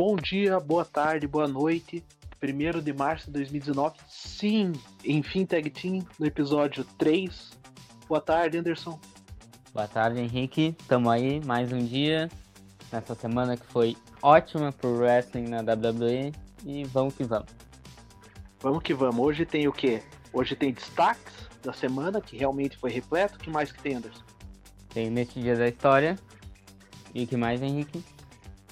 Bom dia, boa tarde, boa noite. 1 de março de 2019. Sim, enfim, Tag Team no episódio 3. Boa tarde, Anderson. Boa tarde, Henrique. Tamo aí mais um dia nessa semana que foi ótima pro wrestling na WWE e vamos que vamos. Vamos que vamos. Hoje tem o quê? Hoje tem destaques da semana, que realmente foi repleto. O que mais que tem, Anderson? Tem neste dia da história. E o que mais, Henrique?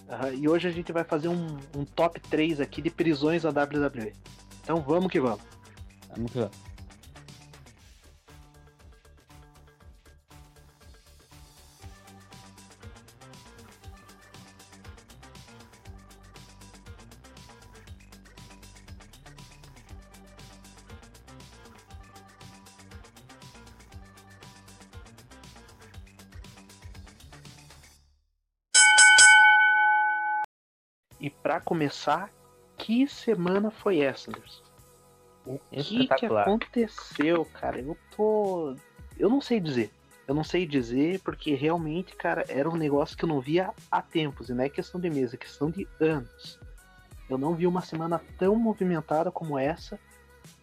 Uh, e hoje a gente vai fazer um, um top 3 aqui de prisões da WWE. Então vamos que vamos. Vamos que vamos. Para começar, que semana foi essa, Anderson? O que, que aconteceu, cara? Eu tô. Eu não sei dizer. Eu não sei dizer porque realmente, cara, era um negócio que eu não via há tempos. E não é questão de mês, é questão de anos. Eu não vi uma semana tão movimentada como essa.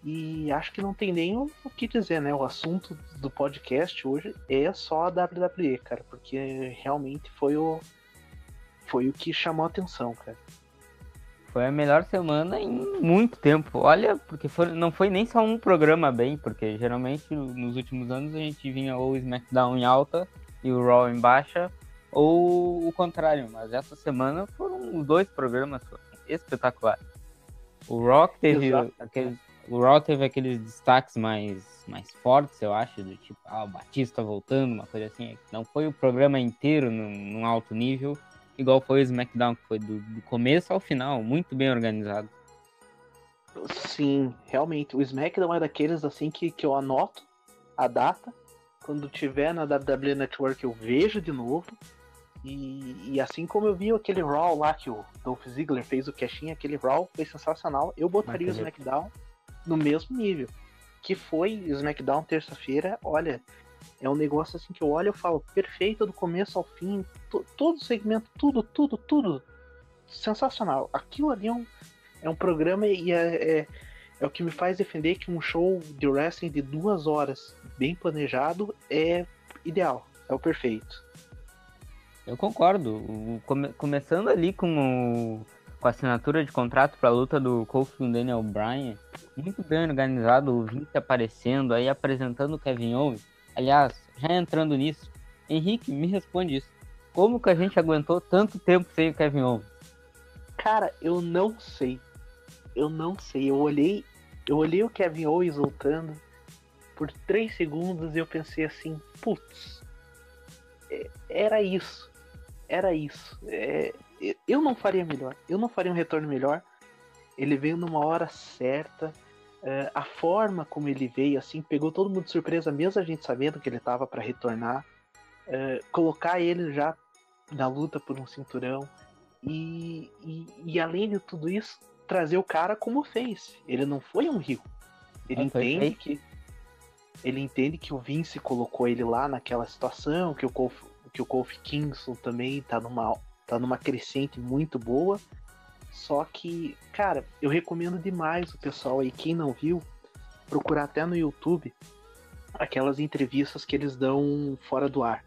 E acho que não tem nem o que dizer, né? O assunto do podcast hoje é só a WWE, cara. Porque realmente foi o. Foi o que chamou a atenção, cara. Foi a melhor semana em muito tempo. Olha, porque foi, não foi nem só um programa bem, porque geralmente nos últimos anos a gente vinha ou o SmackDown em alta e o Raw em baixa, ou o contrário. Mas essa semana foram os dois programas espetaculares. O Rock teve aqueles, o Raw teve aqueles destaques mais, mais fortes, eu acho, do tipo, ah, o Batista voltando, uma coisa assim. Não foi o programa inteiro num, num alto nível, igual foi o SmackDown, que foi do, do começo ao final, muito bem organizado. Sim, realmente. O SmackDown é daqueles assim que, que eu anoto a data. Quando tiver na WWE Network eu vejo de novo. E, e, assim como eu vi aquele Raw lá que o Dolph Ziggler fez o cashinho, aquele Raw foi sensacional. Eu botaria o SmackDown no mesmo nível. Que foi o SmackDown terça-feira. Olha, é um negócio assim que eu olho e falo, perfeito do começo ao fim, todo o segmento, tudo, tudo, tudo. Sensacional. Aquilo ali é um, é um programa e é, é, é o que me faz defender que um show de wrestling de duas horas, bem planejado, é ideal, é o perfeito. Eu concordo. come, começando ali com, o, com a assinatura de contrato para a luta do Kofi com Daniel Bryan, muito bem organizado, o Vince aparecendo, aí apresentando o Kevin Owens Aliás, já entrando nisso, Henrique, me responde isso. Como que a gente aguentou tanto tempo sem o Kevin Owens? Cara, eu não sei. Eu não sei. Eu olhei, eu olhei o Kevin Owens voltando por três segundos e eu pensei assim, putz, é, era isso. Era isso. É, eu não faria melhor. Eu não faria um retorno melhor. Ele veio numa hora certa. Uh, a forma como ele veio, assim, pegou todo mundo de surpresa, mesmo a gente sabendo que ele estava para retornar. Uh, colocar ele já na luta por um cinturão. E, e, e, além de tudo isso, trazer o cara como fez. Ele não foi um rio. Ele ah, entende que. Ele entende que o Vince colocou ele lá naquela situação, que o Kofi, que o Kofi Kingston também tá numa, tá numa crescente muito boa. Só que, cara, eu recomendo demais o pessoal aí, quem não viu, procurar até no YouTube aquelas entrevistas que eles dão fora do ar.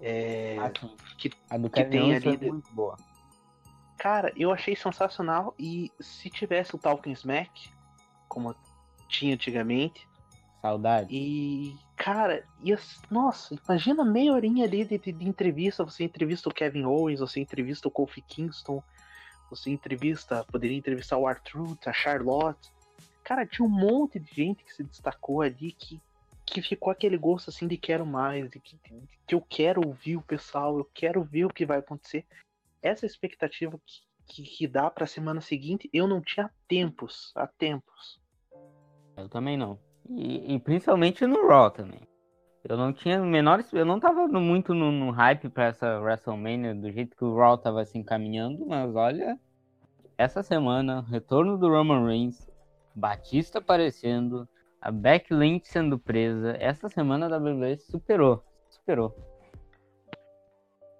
É, ah, que, a do que tem ali. É muito boa. Cara, eu achei sensacional e se tivesse o Talking Smack, como tinha antigamente. Saudade. E, cara, ia, nossa, imagina meia horinha ali de, de, de, entrevista. Você entrevista o Kevin Owens, você entrevista o Kofi Kingston, você entrevista, poderia entrevistar o Arthur, a Charlotte. Cara, tinha um monte de gente que se destacou ali que, que ficou aquele gosto assim de quero mais, de que, de que eu quero ouvir o pessoal, eu quero ver o que vai acontecer. Essa expectativa que, que, que dá para a semana seguinte, eu não tinha tempos, há tempos. Eu também não. E, e principalmente no Raw também. Eu não tinha menores. Eu não tava muito no, no hype para essa WrestleMania do jeito que o Raw tava se encaminhando, mas olha, essa semana, retorno do Roman Reigns, Batista aparecendo, a Becky Lynch sendo presa, essa semana a WWE superou. Superou.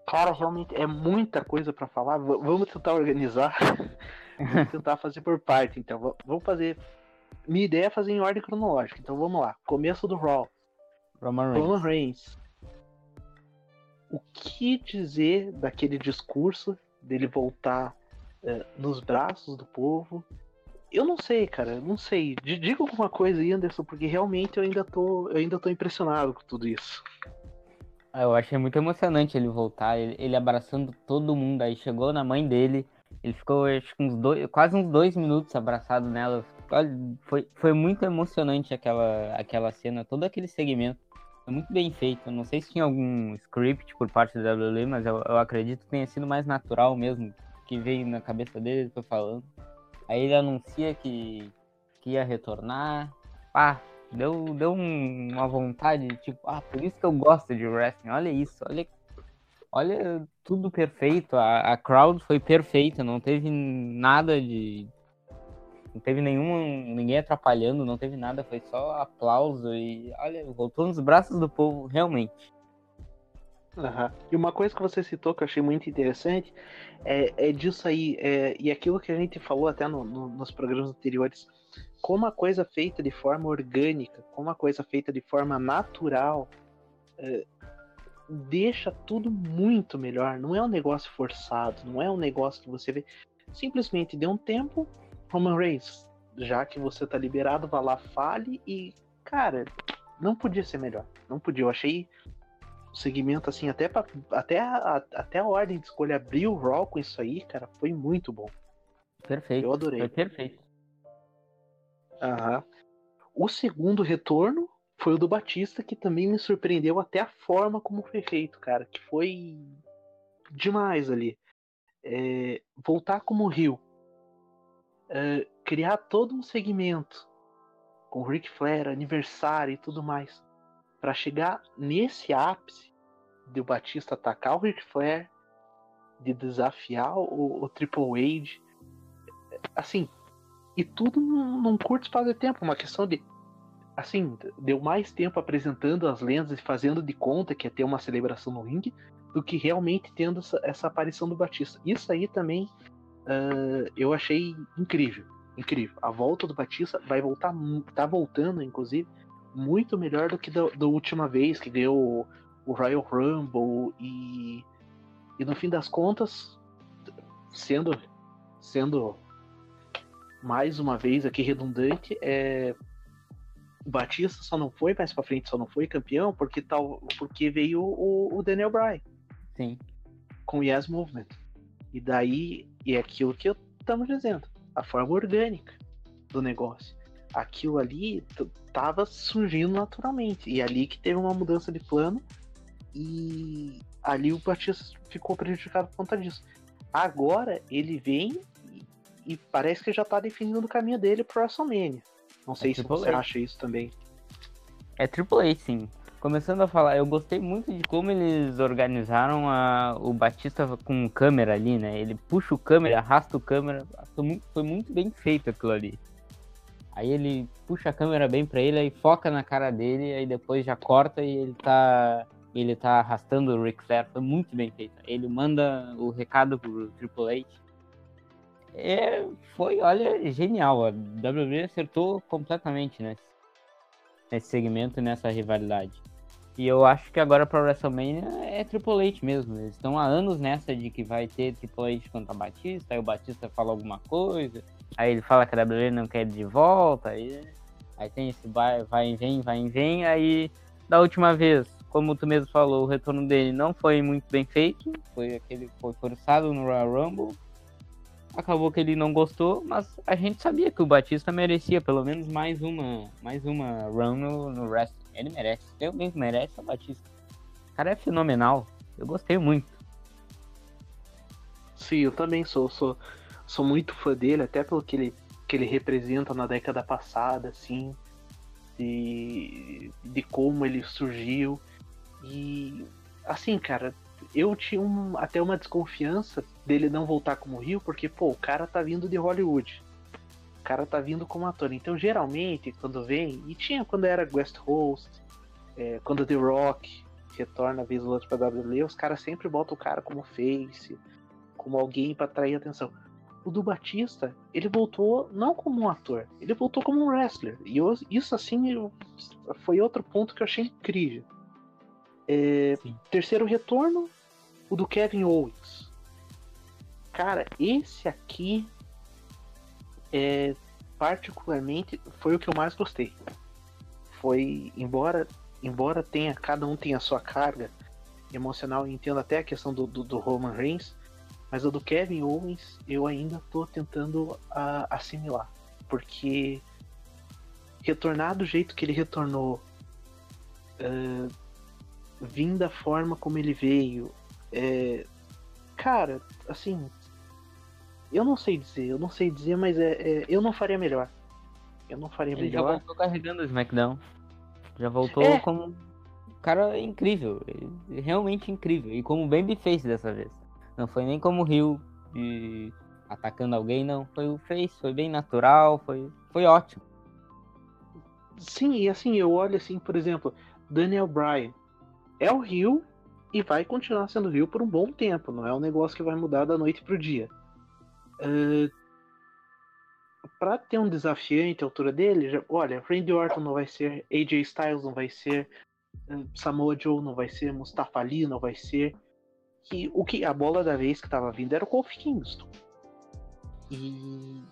Cara, realmente é muita coisa para falar. V vamos tentar organizar. vamos tentar fazer por parte, então. Vamos fazer. Minha ideia é fazer em ordem cronológica. Então vamos lá. Começo do Raw. Roman Reigns. Roman Reigns. O que dizer daquele discurso dele voltar uh, nos braços do povo? Eu não sei, cara, não sei. Diga alguma coisa aí, Anderson, porque realmente eu ainda tô, eu ainda tô impressionado com tudo isso. Ah, eu achei muito emocionante ele voltar, ele, ele, abraçando todo mundo. Aí chegou na mãe dele, ele ficou acho, uns dois, quase uns dois minutos abraçado nela. Foi, foi muito emocionante aquela, aquela cena, todo aquele segmento. Foi muito bem feito. Não sei se tinha algum script por parte da WWE, mas eu, eu acredito que tenha sido mais natural mesmo, que veio na cabeça dele, ele falando. Aí ele anuncia que, que ia retornar. Pá, deu, deu uma vontade, tipo, ah, por isso que eu gosto de wrestling. Olha isso, olha, olha tudo perfeito. A, a crowd foi perfeita, não teve nada de. Não teve nenhum, ninguém atrapalhando, não teve nada, foi só aplauso e olha, voltou nos braços do povo, realmente. Uhum. E uma coisa que você citou que eu achei muito interessante é, é disso aí, é, e aquilo que a gente falou até no, no, nos programas anteriores, como a coisa feita de forma orgânica, como a coisa feita de forma natural, é, deixa tudo muito melhor. Não é um negócio forçado, não é um negócio que você vê. Simplesmente dê um tempo, Roman Reigns, já que você tá liberado, vá lá, fale e, cara, não podia ser melhor. Não podia. Eu achei o segmento, assim, até, pra, até, a, até a ordem de escolha abrir o Raw com isso aí, cara, foi muito bom. Perfeito. Eu adorei. Foi perfeito. Aham. O segundo retorno foi o do Batista, que também me surpreendeu até a forma como foi feito, cara, que foi demais ali. É, voltar como Rio. É, criar todo um segmento com Ric Flair, aniversário e tudo mais para chegar nesse ápice de o Batista atacar o Ric Flair, de desafiar o, o Triple H, assim, e tudo num, num curto espaço de tempo, uma questão de assim, deu mais tempo apresentando as lendas e fazendo de conta que ia ter uma celebração no ringue do que realmente tendo essa, essa aparição do Batista. Isso aí também uh, eu achei incrível, incrível. A volta do Batista vai voltar, tá voltando, inclusive, muito melhor do que da, da última vez que ganhou o, Royal Rumble e, e no fim das contas, sendo sendo mais uma vez aqui redundante, é o Batista só não foi mais para frente, só não foi campeão porque tal porque veio o, o Daniel Bryan. Sim. Com o Yes Movement. E daí é aquilo que estamos dizendo, a forma orgânica do negócio aquilo ali tava surgindo naturalmente. E ali que teve uma mudança de plano e ali o Batista ficou prejudicado por conta disso. Agora ele vem e, e parece que já tá definindo o caminho dele pro WrestleMania. Não sei é se você acha isso também. É Triple H, sim. Começando a falar, eu gostei muito de como eles organizaram a, o Batista com câmera ali, né? Ele puxa o câmera, arrasta o câmera. Foi muito, bem feito aquilo ali. Aí ele puxa a câmera bem para ele, aí foca na cara dele, aí depois já corta e ele tá ele tá arrastando o Ric Flair, foi muito bem feito. Ele manda o recado pro Triple H. É, foi, olha, genial. A WWE acertou completamente nesse, nesse segmento, nessa rivalidade. E eu acho que agora para WrestleMania é Triple H mesmo. Eles estão há anos nessa de que vai ter Triple H contra Batista, aí o Batista fala alguma coisa, aí ele fala que a WWE não quer de volta, aí, aí tem esse vai, vai e vem, vai e vem, aí da última vez, como tu mesmo falou, o retorno dele não foi muito bem feito, foi aquele foi forçado no Royal Rumble. Acabou que ele não gostou, mas a gente sabia que o Batista merecia pelo menos mais uma, mais uma run no, no wrestling. Ele merece, realmente merece o Batista. O cara é fenomenal. Eu gostei muito. Sim, eu também sou, sou, sou muito fã dele, até pelo que ele, que ele representa na década passada, assim, de, de como ele surgiu. E assim, cara, eu tinha um, até uma desconfiança dele não voltar como Rio, porque, pô, o cara tá vindo de Hollywood. O cara tá vindo como ator. Então, geralmente, quando vem, e tinha quando era Guest Host, é, quando The Rock retorna vez ou outra pra WWE, os caras sempre botam o cara como face, como alguém para atrair atenção. O do Batista, ele voltou não como um ator, ele voltou como um wrestler. E eu, isso, assim, eu, foi outro ponto que eu achei incrível. É, terceiro retorno, o do Kevin Owens. Cara, esse aqui é particularmente foi o que eu mais gostei. Foi, embora embora tenha cada um tenha a sua carga emocional, entendo até a questão do, do, do Roman Reigns, mas o do Kevin Owens eu ainda tô tentando a, assimilar, porque retornar do jeito que ele retornou, uh, vir da forma como ele veio, é, cara, assim, eu não sei dizer, eu não sei dizer, mas é, é eu não faria melhor. Eu não faria ele melhor. Já voltou carregando o SmackDown. Já voltou é. como um cara incrível, realmente incrível. E como babyface dessa vez. Não foi nem como Rio de atacando alguém, não. Foi o face, foi bem natural, foi, foi ótimo. Sim, e assim, eu olho assim, por exemplo, Daniel Bryan. É o Rio e vai continuar sendo Rio por um bom tempo. Não é um negócio que vai mudar da noite pro dia. Uh, para ter um desafiante à altura dele, já, olha, Randy Orton não vai ser, AJ Styles não vai ser, uh, Samoa Joe não vai ser, Mustafa Ali não vai ser. E o que a bola da vez que tava vindo era o Kofi Kingston. E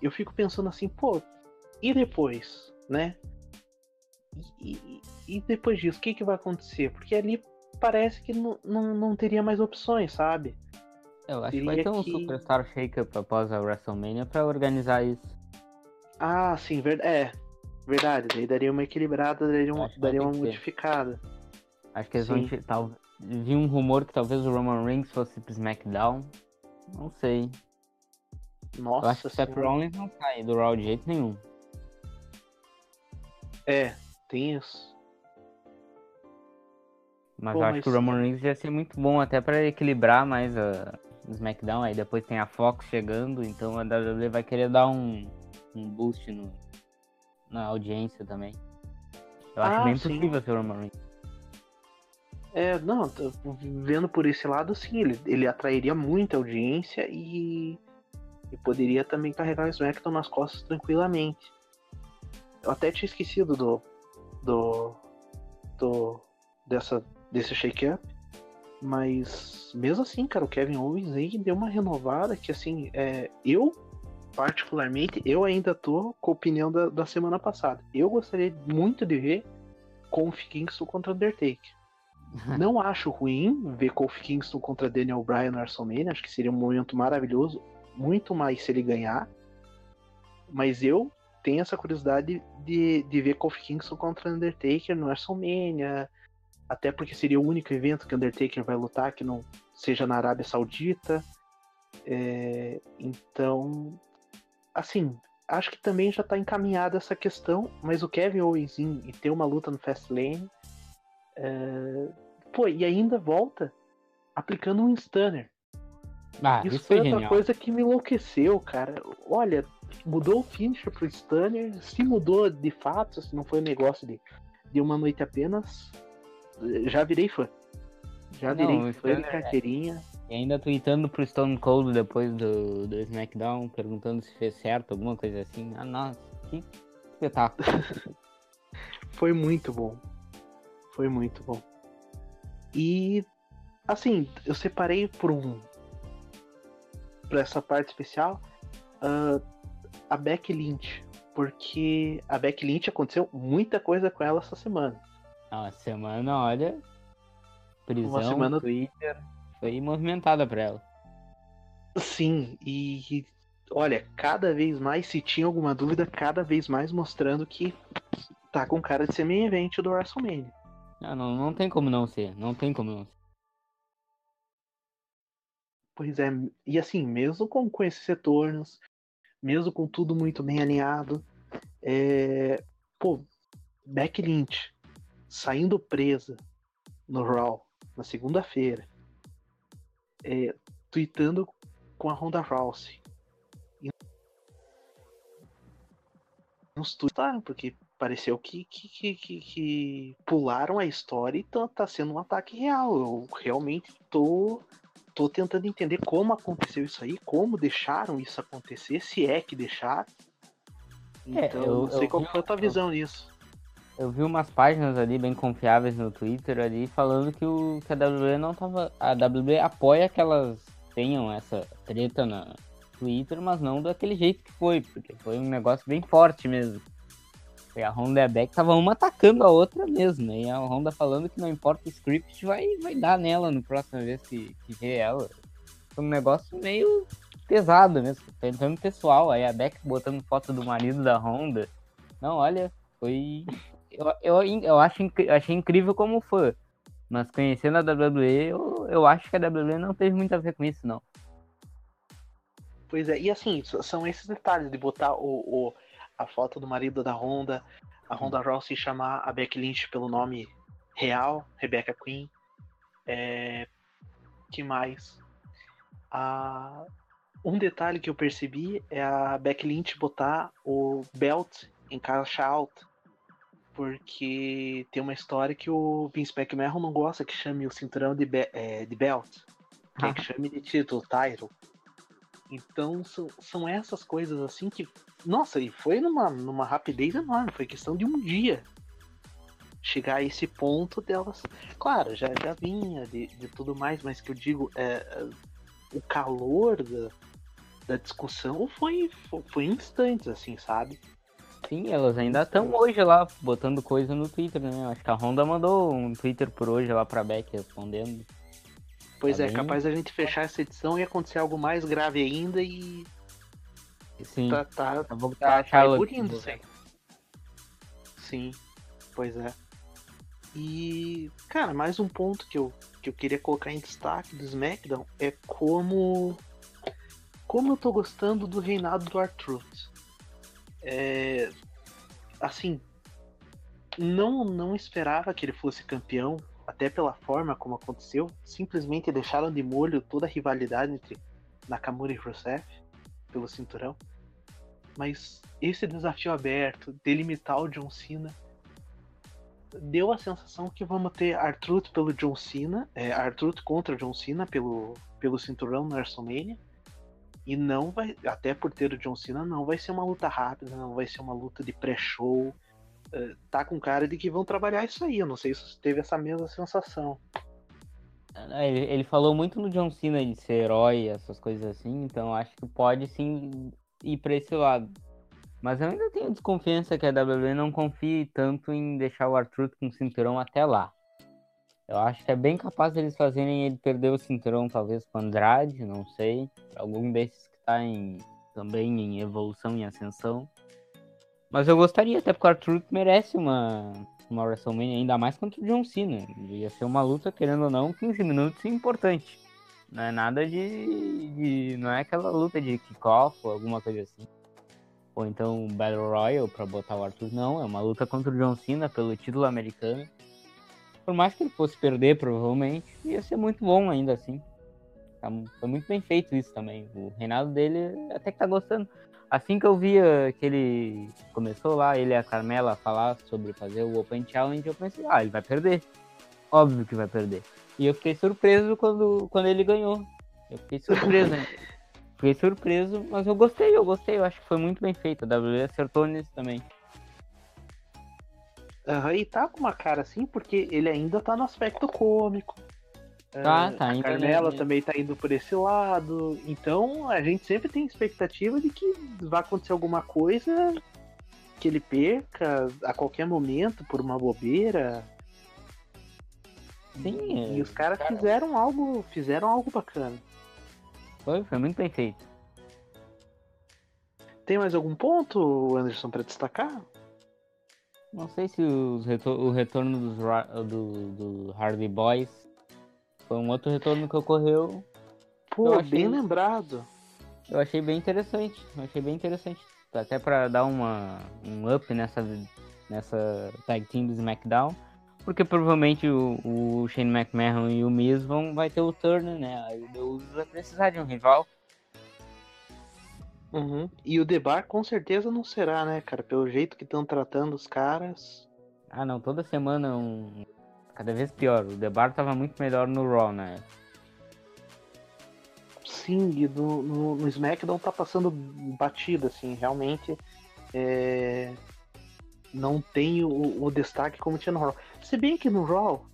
eu fico pensando assim, pô, e depois, né? E, e, e depois disso, o que, que vai acontecer? Porque ali parece que não, não teria mais opções, sabe? Eu acho que vai ter um que... Superstar Shake-Up após a WrestleMania pra organizar isso. Ah, sim, ver... é. Verdade, daí daria uma equilibrada, daria, um, daria uma modificada. Acho que eles sim. vão. Tal... Vi um rumor que talvez o Roman Reigns fosse pro SmackDown. Não sei. Nossa. Eu acho que o Seth Rollins não sai do Raw de jeito nenhum. É, tem isso. Mas Pô, eu acho mas... que o Roman Reigns ia ser muito bom até para equilibrar mais a, no SmackDown, aí depois tem a Fox chegando, então a WWE vai querer dar um, um boost no, na audiência também. Eu acho ah, bem sim. possível ser o Roman Reigns. É, não, vendo por esse lado, sim, ele, ele atrairia muita audiência e, e poderia também carregar o SmackDown nas costas tranquilamente. Eu até tinha esquecido do, do, do dessa, desse shake-up, mas mesmo assim, cara, o Kevin Owens aí deu uma renovada que assim, é, eu particularmente, eu ainda tô com a opinião da, da semana passada. Eu gostaria muito de ver Kofi Kingston contra Undertaker. Não acho ruim ver Kofi Kingston contra Daniel Bryan no WrestleMania, acho que seria um momento maravilhoso, muito mais se ele ganhar. Mas eu tenho essa curiosidade de, de ver Kofi Kingston contra Undertaker no WrestleMania, até porque seria o único evento que Undertaker vai lutar que não seja na Arábia Saudita. É, então, assim, acho que também já está encaminhada essa questão, mas o Kevin Owens e ter uma luta no Fastlane, é, pô, e ainda volta aplicando um stunner. Ah, isso, isso foi outra coisa que me enlouqueceu, cara. Olha, mudou o finisher pro stunner, se mudou de fato, se não foi um negócio de, de uma noite apenas, já virei fã. Já virei Não, fã de carteirinha. E ainda tweetando pro Stone Cold depois do, do SmackDown, perguntando se fez certo, alguma coisa assim. Ah, nossa, que espetáculo. Foi muito bom. Foi muito bom. E, assim, eu separei por um. Pra essa parte especial, uh, a Beck Lynch. Porque a Beck Lynch aconteceu muita coisa com ela essa semana. Uma semana, olha. Prisão, Uma semana... Twitter. Foi movimentada pra ela. Sim, e olha, cada vez mais, se tinha alguma dúvida, cada vez mais mostrando que tá com cara de ser main event do WrestleMania. Não, não, não tem como não ser, não tem como não ser. Pois é, e assim, mesmo com, com esses retornos, mesmo com tudo muito bem alinhado, é... pô, Beck Lynch, saindo presa no Raw na segunda-feira, é, tweetando com a Ronda Rousey. Nos tweets, tá, porque pareceu que, que, que, que, pularam a história e tá, tá sendo um ataque real. Eu realmente tô, tô tentando entender como aconteceu isso aí, como deixaram isso acontecer, se é que deixaram. É, Então, eu- não sei eu qual foi a tua visão nisso. Eu vi umas páginas ali bem confiáveis no Twitter ali falando que, o, que a WWE não tava. A WWE apoia que elas tenham essa treta na Twitter, mas não daquele jeito que foi, porque foi um negócio bem forte mesmo. A Honda e a Beck estavam uma atacando a outra mesmo, né? E a Honda falando que não importa o script, vai, vai dar nela no próxima vez que, que vê ela. Foi um negócio meio pesado mesmo, tentando pessoal. Aí a Beck botando foto do marido da Honda. Não, olha, foi. Eu, eu, eu acho, eu achei incrível como fã. Mas conhecendo a WWE, eu, eu acho que a WWE não teve muito a ver com isso, não. Pois é, e assim, são esses detalhes de botar o, o- a foto do marido da Honda, a Honda Rossi chamar a Becky Lynch pelo nome real, Rebecca Queen. É, que mais? Ah, um detalhe que eu percebi é a Becky Lynch botar o belt em caixa alta. Porque tem uma história que o Vince McMahon não gosta que chame o cinturão de, be- é, de belt. Quer que chame de título, title. Então são, são essas coisas assim que. Nossa, e foi numa, numa rapidez enorme, foi questão de um dia chegar a esse ponto delas. Claro, já, já vinha de, de tudo mais, mas que eu digo, é, o calor da, da discussão foi, foi, foi instantes, assim, sabe? Sim, elas ainda estão hoje lá botando coisa no Twitter, né? Acho que a Honda mandou um Twitter por hoje lá pra Beck respondendo. Pois Tá é, bem. capaz da gente fechar essa edição e acontecer algo mais grave ainda e Sim, tá, tá, tá, tá evoluindo, sim. Sim, pois é. E, cara, mais um ponto que eu, que eu queria colocar em destaque do SmackDown é como. Como eu tô gostando do reinado do R-Truth. É, assim, não, não esperava que ele fosse campeão, até pela forma como aconteceu. Simplesmente deixaram de molho toda a rivalidade entre Nakamura e Rusev pelo cinturão. Mas esse desafio aberto, delimitar o John Cena, deu a sensação que vamos ter Artruth pelo John Cena, é, Artruth contra John Cena pelo, pelo cinturão no WrestleMania. E não vai, até por ter o John Cena, não vai ser uma luta rápida, não vai ser uma luta de pré-show. É, tá com cara de que vão trabalhar isso aí. Eu não sei se você teve essa mesma sensação. É, Ele, ele falou muito no John Cena de ser herói, essas coisas assim, então acho que pode sim ir pra esse lado. Mas eu ainda tenho desconfiança que a WWE não confie tanto em deixar o Arthur com o cinturão até lá. Eu acho que é bem capaz deles fazerem ele perder o cinturão, talvez com Andrade, não sei. Algum desses que tá em, também em evolução e ascensão. Mas eu gostaria, até porque o Arthur merece uma, uma WrestleMania, ainda mais contra o John Cena. Ia ser uma luta, querendo ou não, 15 minutos importante. Não é nada de. de- não é aquela luta de kickoff ou alguma coisa assim. Ou então Battle Royale pra botar o Arthur. Não, é uma luta contra o John Cena pelo título americano. Por mais que ele fosse perder, provavelmente, ia ser muito bom ainda assim. Tá Foi muito bem feito isso também. O reinado dele até que tá gostando. Assim que eu via que ele começou lá, ele e a Carmela falar sobre fazer o Open Challenge, eu pensei, ah, ele vai perder. Óbvio que vai perder. E eu fiquei surpreso quando, quando ele ganhou. Eu fiquei surpreso, né? Fiquei surpreso, mas eu gostei, eu gostei, eu acho que foi muito bem feito. A WWE acertou nisso também. Aham, e tá com uma cara assim, porque ele ainda tá no aspecto cômico. Tá, Ah, tá, A Carmela também tá indo por esse lado. Então a gente sempre tem expectativa de que vai acontecer alguma coisa que ele perca a qualquer momento por uma bobeira. Sim, E é, os caras fizeram algo, fizeram algo bacana. foi, foi muito bem feito. Tem mais algum ponto, Anderson, pra destacar? Não sei se retor- o retorno dos, do, do Hardy Boys foi um outro retorno que ocorreu. Pô, Eu achei- bem lembrado. Eu achei bem interessante. Eu achei bem interessante. Até pra dar uma, um up nessa, nessa tag team do SmackDown. Porque provavelmente o, o Shane McMahon e o Miz vão vai ter o Turner, né? Aí o Deus vai precisar de um rival. Uhum. E o Debar com certeza não será, né, cara? Pelo jeito que estão tratando os caras. Ah, não, toda semana um. Cada vez pior. O Debar tava muito melhor no Raw, né? Sim, e no, no, no SmackDown tá passando batida, assim, realmente. É... Não tem o, o, destaque como tinha no Raw. Se bem que no Raw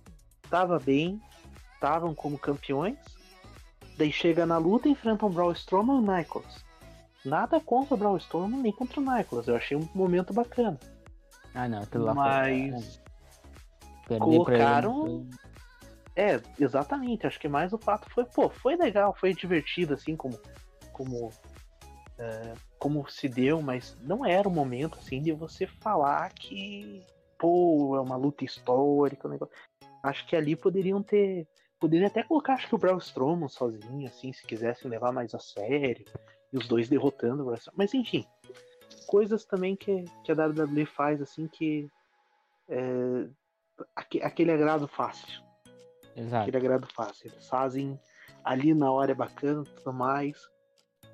tava bem, estavam como campeões. Daí chega na luta e enfrentam Braun Strowman e Nicholas. Nada contra o Braun Strowman nem contra o Nicholas. Eu achei um momento bacana. Ah, não, aquilo lá Mas. Foi... Colocaram. É, exatamente. Acho que mais o fato foi, pô, foi legal, foi divertido, assim, como. Como. É, como se deu, mas não era o momento, assim, de você falar que. Pô, é uma luta histórica, um negócio. Acho que ali poderiam ter. Poderia até colocar, acho que o Braun Strowman sozinho, assim, se quisessem levar mais a sério. E os dois derrotando o Mas enfim, coisas também que, que a WWE faz, assim, que. É, aquele agrado fácil. Exato. Aquele agrado fácil. Eles fazem ali na hora é bacana tudo mais.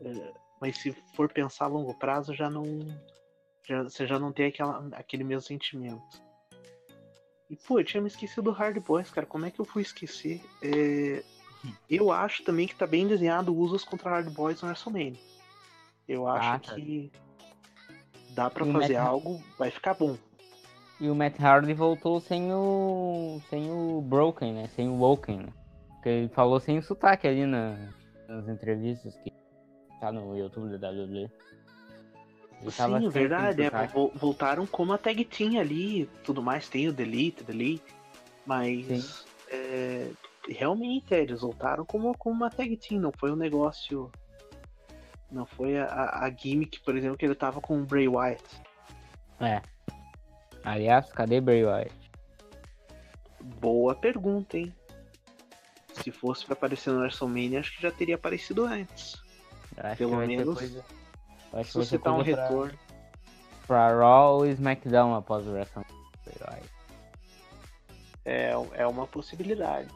É, mas se for pensar a longo prazo, já não. Já, você já não tem aquela, aquele mesmo sentimento. E, pô, eu tinha me esquecido do Hard Boys, cara. Como é que eu fui esquecer? É... Eu acho também que tá bem desenhado usos contra Hard Boys no WrestleMania. Eu acho ah, tá. que dá para fazer Matt... algo, vai ficar bom. E o Matt Hardy voltou sem o. sem o Broken, né? Sem o Woken. Né? Porque ele falou sem o sotaque ali na... nas entrevistas que tá no YouTube da WWE. Sim, verdade. É, voltaram como a tag team ali tudo mais. Tem o Delete, Delete. Mas é, realmente é, eles voltaram como, como uma tag team. Não foi um negócio. Não foi a, a gimmick, por exemplo, que ele tava com o Bray Wyatt. É. Aliás, cadê Bray Wyatt? Boa pergunta, hein? Se fosse para aparecer no WrestleMania, acho que já teria aparecido antes. Pelo menos. Coisa... Acho que você tá um retorno. Pra Raw ou SmackDown após o WrestleMania. É, é uma possibilidade.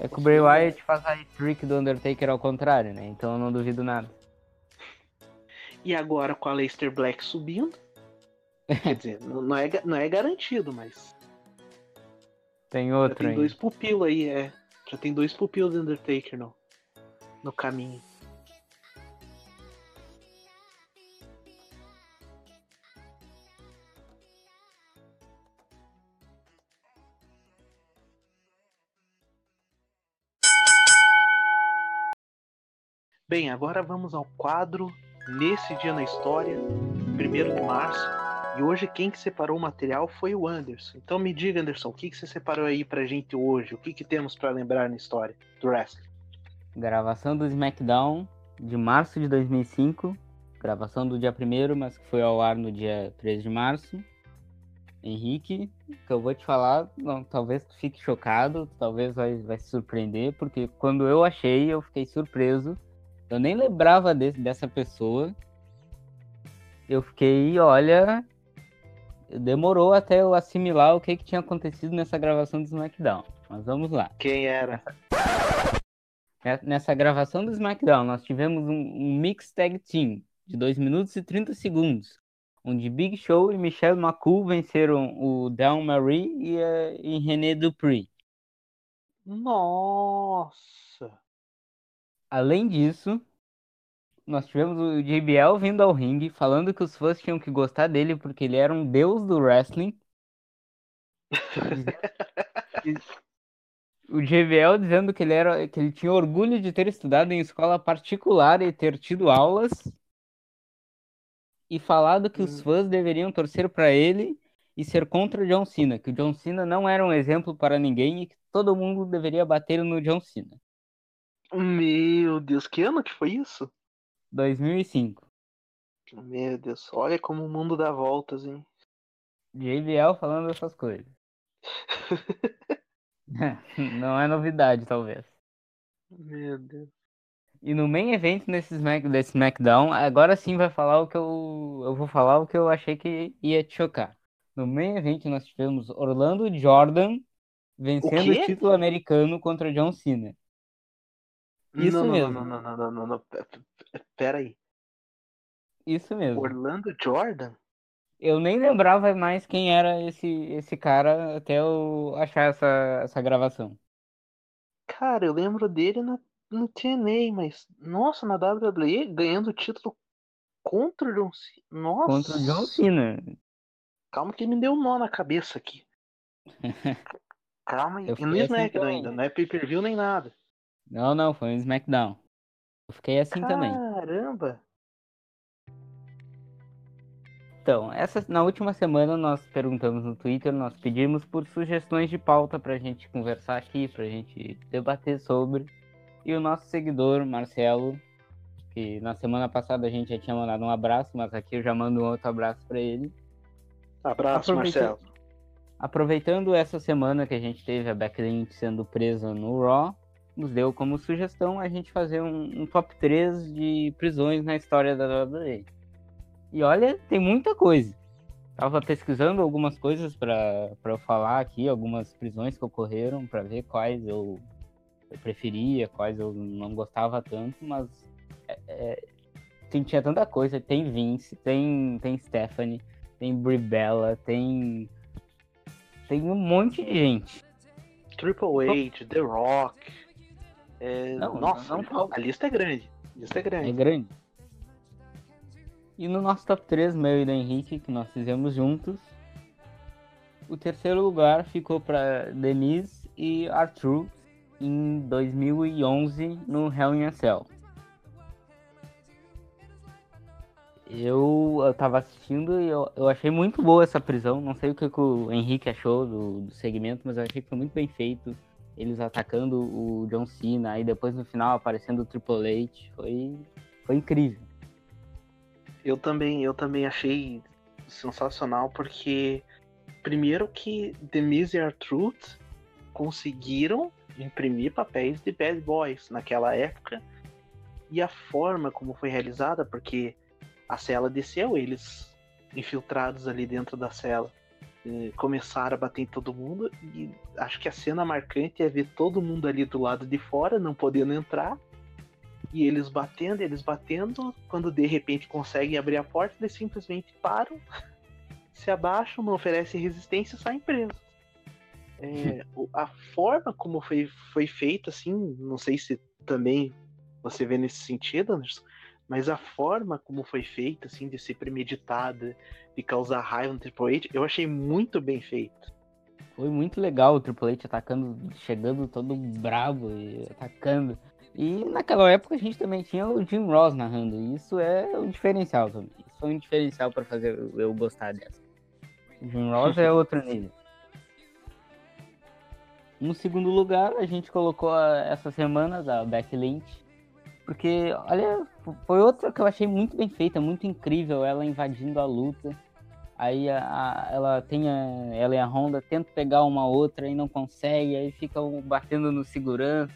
É, é que o Bray Wyatt faz a trick do Undertaker ao contrário, né? Então eu não duvido nada. E agora com a Leicester Black subindo. Quer dizer, não é, não é garantido, mas. Tem outro, Já tem dois pupilos aí, é. Já tem dois pupilos do Undertaker no, no caminho. Bem, agora vamos ao quadro Nesse Dia na História, 1 de março. E hoje quem que separou o material foi o Anderson. Então me diga, Anderson, o que, que você separou aí pra gente hoje? O que, que temos para lembrar na história do wrestling? Gravação do SmackDown de março de 2005. Gravação do dia 1 mas que foi ao ar no dia 3 de março. Henrique, que eu vou te falar, não, talvez tu fique chocado, talvez vai, vai se surpreender, porque quando eu achei, eu fiquei surpreso eu nem lembrava desse, dessa pessoa. Eu fiquei, olha, demorou até eu assimilar o que, que tinha acontecido nessa gravação do SmackDown. Mas vamos lá. Quem era? Nessa gravação do SmackDown, nós tivemos um, um Mix Tag Team de 2 minutos e 30 segundos, onde Big Show e Michelle McCool venceram o Down Marie e, a, e René Dupree. Nossa! Além disso, nós tivemos o JBL vindo ao ringue falando que os fãs tinham que gostar dele porque ele era um deus do wrestling. o JBL dizendo que ele era que ele tinha orgulho de ter estudado em escola particular e ter tido aulas e falado que os hum. fãs deveriam torcer para ele e ser contra o John Cena, que o John Cena não era um exemplo para ninguém e que todo mundo deveria bater no John Cena. Meu Deus, que ano que foi isso? 2005. Meu Deus, olha como o mundo dá voltas, hein? JBL falando essas coisas. Não é novidade, talvez. Meu Deus. E no main event nesse Smack, desse SmackDown, agora sim vai falar o que eu. Eu vou falar o que eu achei que ia te chocar. No main event nós tivemos Orlando Jordan vencendo o, o título americano contra John Cena. Isso não, mesmo. Não, não, não, não, não, não, Pera aí. Isso mesmo. Orlando Jordan? Eu nem lembrava mais quem era esse, esse cara até eu achar essa, essa gravação. Cara, eu lembro dele na, no TNA, mas nossa, na WWE ganhando o título contra o John Cena. Nossa. Contra o John Cena. Calma que me deu um nó na cabeça aqui. Calma, Eu e no fiquei assim SmackDown ainda, não é pay-per-view nem nada. Não, não, foi um SmackDown. Eu fiquei assim também. Caramba! Então, essa, na última semana nós perguntamos no Twitter, nós pedimos por sugestões de pauta pra gente conversar aqui, pra gente debater sobre. E o nosso seguidor, Marcelo, que na semana passada a gente já tinha mandado um abraço, mas aqui eu já mando um outro abraço pra ele. Abraço, Marcelo. Aproveitando essa semana que a gente teve a Becky Lynch sendo presa no Raw, nos deu como sugestão a gente fazer um, um top 3 de prisões na história da WWE. E olha, tem muita coisa. Tava pesquisando algumas coisas pra eu falar aqui, algumas prisões que ocorreram, pra ver quais eu, eu preferia, quais eu não gostava tanto, mas é, é, tem- tinha tanta coisa. Tem Vince, tem, tem Stephanie, tem Brie Bella, tem tem um monte de gente. Triple H, The Rock. É, Não, nossa, não falta. a lista é grande. A lista é É grande. grande. E no nosso top 3, meu e do Henrique, que nós fizemos juntos, o terceiro lugar ficou para Denise e Arthur em 2011 no Hell in a Cell. Eu, eu tava assistindo e eu, eu achei muito boa essa prisão. Não sei o que, que o Henrique achou do, do segmento, mas eu achei que foi muito bem feito. Eles atacando o John Cena, aí depois no final aparecendo o Triple H. Foi, foi incrível. Eu também, eu também achei sensacional porque primeiro que The Miz e R-Truth conseguiram imprimir papéis de bad boys naquela época e a forma como foi realizada, porque a cela desceu, eles infiltrados ali dentro da cela eh, começaram a bater em todo mundo e acho que a cena marcante é ver todo mundo ali do lado de fora, não podendo entrar e eles batendo, eles batendo, quando de repente conseguem abrir a porta, eles simplesmente param, se abaixam, não oferecem resistência e saem presos. É, a forma como foi, foi feito, assim, não sei se também você vê nesse sentido, Anderson, mas a forma como foi feita, assim, de ser premeditada, de causar raiva no Triple H, eu achei muito bem feito. Foi muito legal o Triple H atacando, chegando todo brabo e atacando. E naquela época a gente também tinha o Jim Ross narrando. E isso é um diferencial também. Isso foi um diferencial para fazer eu- gostar dessa. O Jim Ross é outro nível. No segundo lugar, a gente colocou essa semana da Becky Lynch. Porque, olha, foi outra que eu achei muito bem feita, muito incrível, ela invadindo a luta. Aí a, a- ela tem a, ela e a Honda tentam pegar uma outra e não consegue, aí ficam batendo no segurança.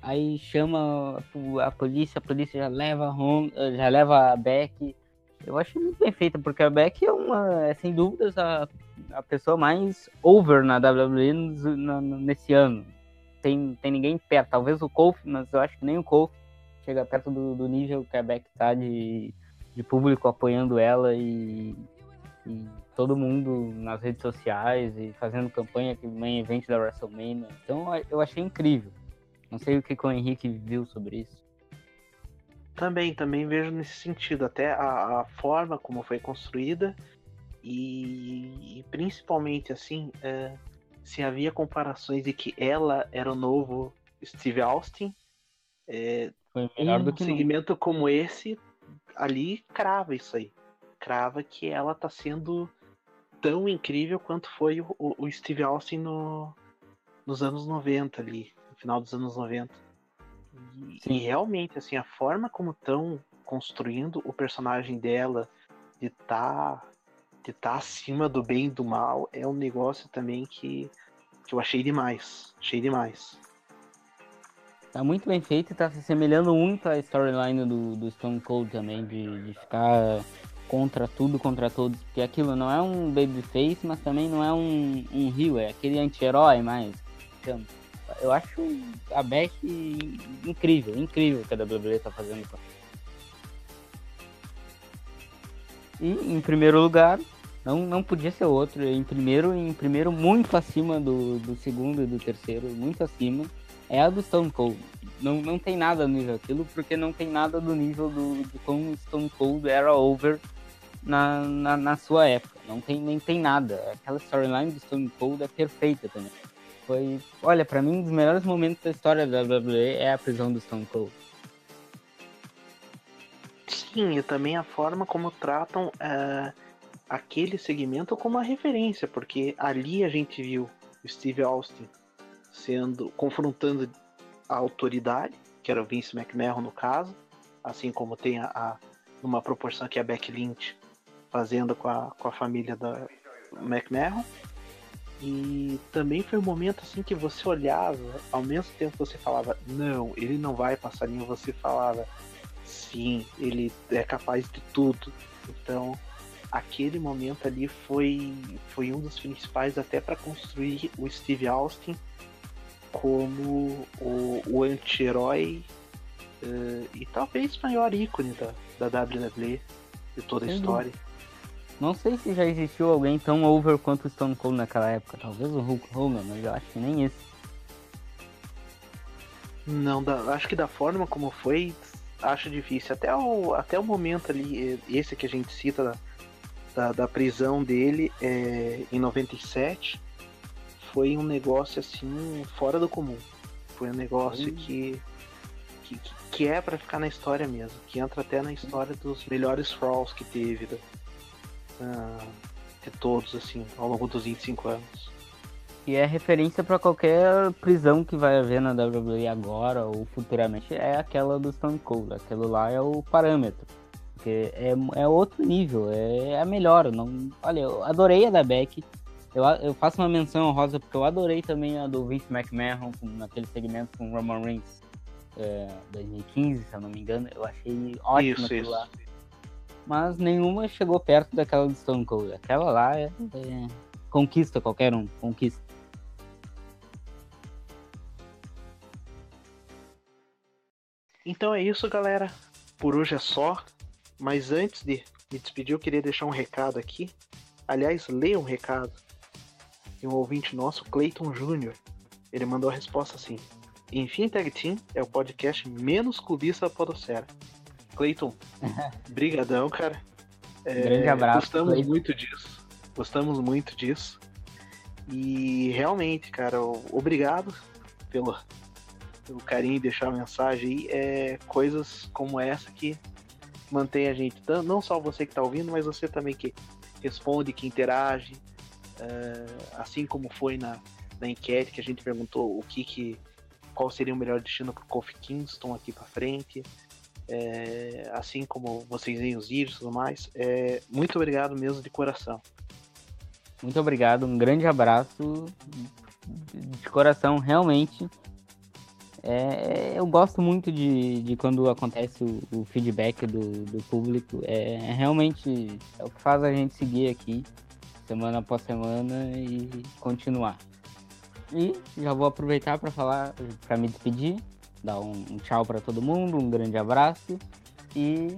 Aí chama a polícia, a polícia já leva a Honda, já leva a Beck. Eu achei muito bem feita, porque a Beck é uma, é, sem dúvidas, a, a pessoa mais over na WWE nesse ano. Tem, tem ninguém perto, talvez o Kofi, mas eu acho que nem o Kofi chega perto do, do nível que a Beck tá de, de público apoiando ela e, e todo mundo nas redes sociais e fazendo campanha que main event da WrestleMania. Então eu achei incrível. Não sei o que que o Henrique viu sobre isso. Também, também vejo nesse sentido, até a, a forma como foi construída e, e principalmente assim, é, se havia comparações de que ela era o novo Steve Austin, é, Foi melhor um do que segmento como esse ali crava isso aí, crava que ela tá sendo tão incrível quanto foi o, o- Steve Austin no, nos anos 90 ali, no final dos anos 90. E, e realmente, assim, a forma como estão construindo o personagem dela de tá, de tá acima do bem e do mal é um negócio também que, que eu achei demais. Achei demais. Tá muito bem feito e tá se assemelhando muito à storyline do, do Stone Cold também, de, de ficar contra tudo, contra todos. Porque aquilo não é um babyface, mas também não é um, um heel, é aquele anti-herói mais. Então, eu acho a Beck incrível, incrível o que a WWE tá fazendo. com. E em primeiro lugar, não, não podia ser outro. Em primeiro, em primeiro muito acima do, do segundo e do terceiro, muito acima, é a do Stone Cold. Não, não tem nada no nível daquilo, porque não tem nada do nível do, de como Stone Cold era over na, na, na, sua época. Não tem, nem tem nada. Aquela storyline do Stone Cold é perfeita também. Foi, olha, para mim, um dos melhores momentos da história da WWE é a prisão do Stone Cold. Sim, e também a forma como tratam uh, aquele segmento como uma referência, porque ali a gente viu Steve Austin sendo confrontando a autoridade, que era o Vince McMahon no caso, assim como tem a, a proporção que a Becky Lynch fazendo com a, com a família da McMahon. E também foi um momento assim que você olhava, ao mesmo tempo você falava, não, ele não vai passar linha, você falava, sim, ele é capaz de tudo. Então, aquele momento ali foi, foi um dos principais até para construir o Steve Austin como o, o anti-herói uh, e talvez maior ícone da, da WWE de toda a história. Não sei se já existiu alguém tão over quanto o Stone Cold naquela época. Talvez o Hulk Hogan, mas eu acho que nem esse. Não, da, acho que da forma como foi, acho difícil. Até o, até o momento ali, esse que a gente cita da, da, da prisão dele é, em 97, foi um negócio assim fora do comum. Foi um negócio hum. que, que, que é para ficar na história mesmo, que entra até na história dos melhores Frauds que teve da, uh, de todos assim ao longo dos 25 anos. E é referência para qualquer prisão que vai haver na WWE agora ou futuramente é aquela do Stone Cold. Aquilo lá é o parâmetro. Porque é, é outro nível, é a melhor. Não, olha, eu adorei a da Beck eu, eu faço uma menção rosa porque eu adorei também a do Vince McMahon naquele segmento com Roman Reigns é, 2015, se eu não me engano. Eu achei ótimo isso, aquilo isso. lá. Mas nenhuma chegou perto daquela do Stone Cold. Aquela lá é, é conquista qualquer um, conquista. Então é isso, galera. Por hoje é só. Mas antes de me despedir, eu queria deixar um recado aqui. Aliás, leia um recado e um ouvinte nosso, Clayton Júnior. Ele mandou a resposta assim: Enfim, Tag Team é o podcast menos clubista da Podocera. Clayton, brigadão, cara. É, Grande abraço. Gostamos Clayton. muito disso. Gostamos muito disso. E realmente, cara, obrigado pelo, pelo carinho e deixar a mensagem aí. É coisas como essa que mantém a gente, não só você que está ouvindo, mas você também que responde, que interage, Uh, assim como foi na, na enquete que a gente perguntou o que, que qual seria o melhor destino para o Kofi Kingston aqui para frente, é, assim como vocês veem os vídeos e tudo mais. É, muito obrigado mesmo de coração. Muito obrigado, um grande abraço de coração, realmente. É, eu gosto muito de, de quando acontece o, o feedback do, do público. É, é, realmente é o que faz a gente seguir aqui semana após semana e continuar. E já vou aproveitar para falar, para me despedir, dar um, um tchau para todo mundo, um grande abraço e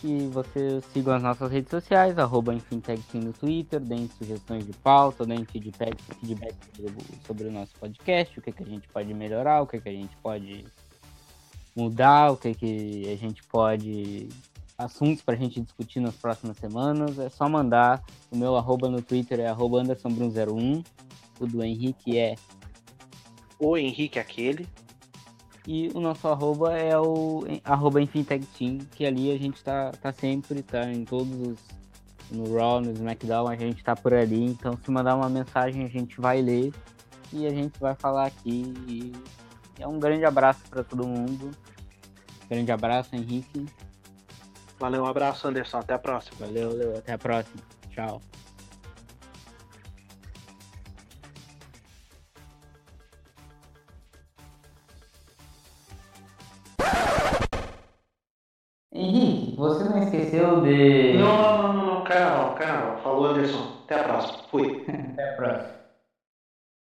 que vocês sigam as nossas redes sociais, arroba no Twitter, deem sugestões de pauta, deem feedback, feedback sobre o nosso podcast, o que, que a gente pode melhorar, o que, que a gente pode mudar, o que, que a gente pode assuntos para a gente discutir nas próximas semanas, é só mandar. O meu arroba no Twitter é arroba AndersonBrun01. O do Henrique é. O Henrique aquele. E o nosso arroba é o arroba Team, que ali a gente tá, tá sempre, tá em todos os. No Raw, no SmackDown, a gente tá por ali. Então, se mandar uma mensagem, a gente vai ler e a gente vai falar aqui. E é um grande abraço para todo mundo. Grande abraço, Henrique. Valeu, um abraço, Anderson. Até a próxima. Valeu, valeu. Até a próxima. Tchau. Henrique, você não esqueceu de. Não, não, não, não, não. Calma, calma. Falou, Anderson. Até a próxima. Fui. Até a próxima.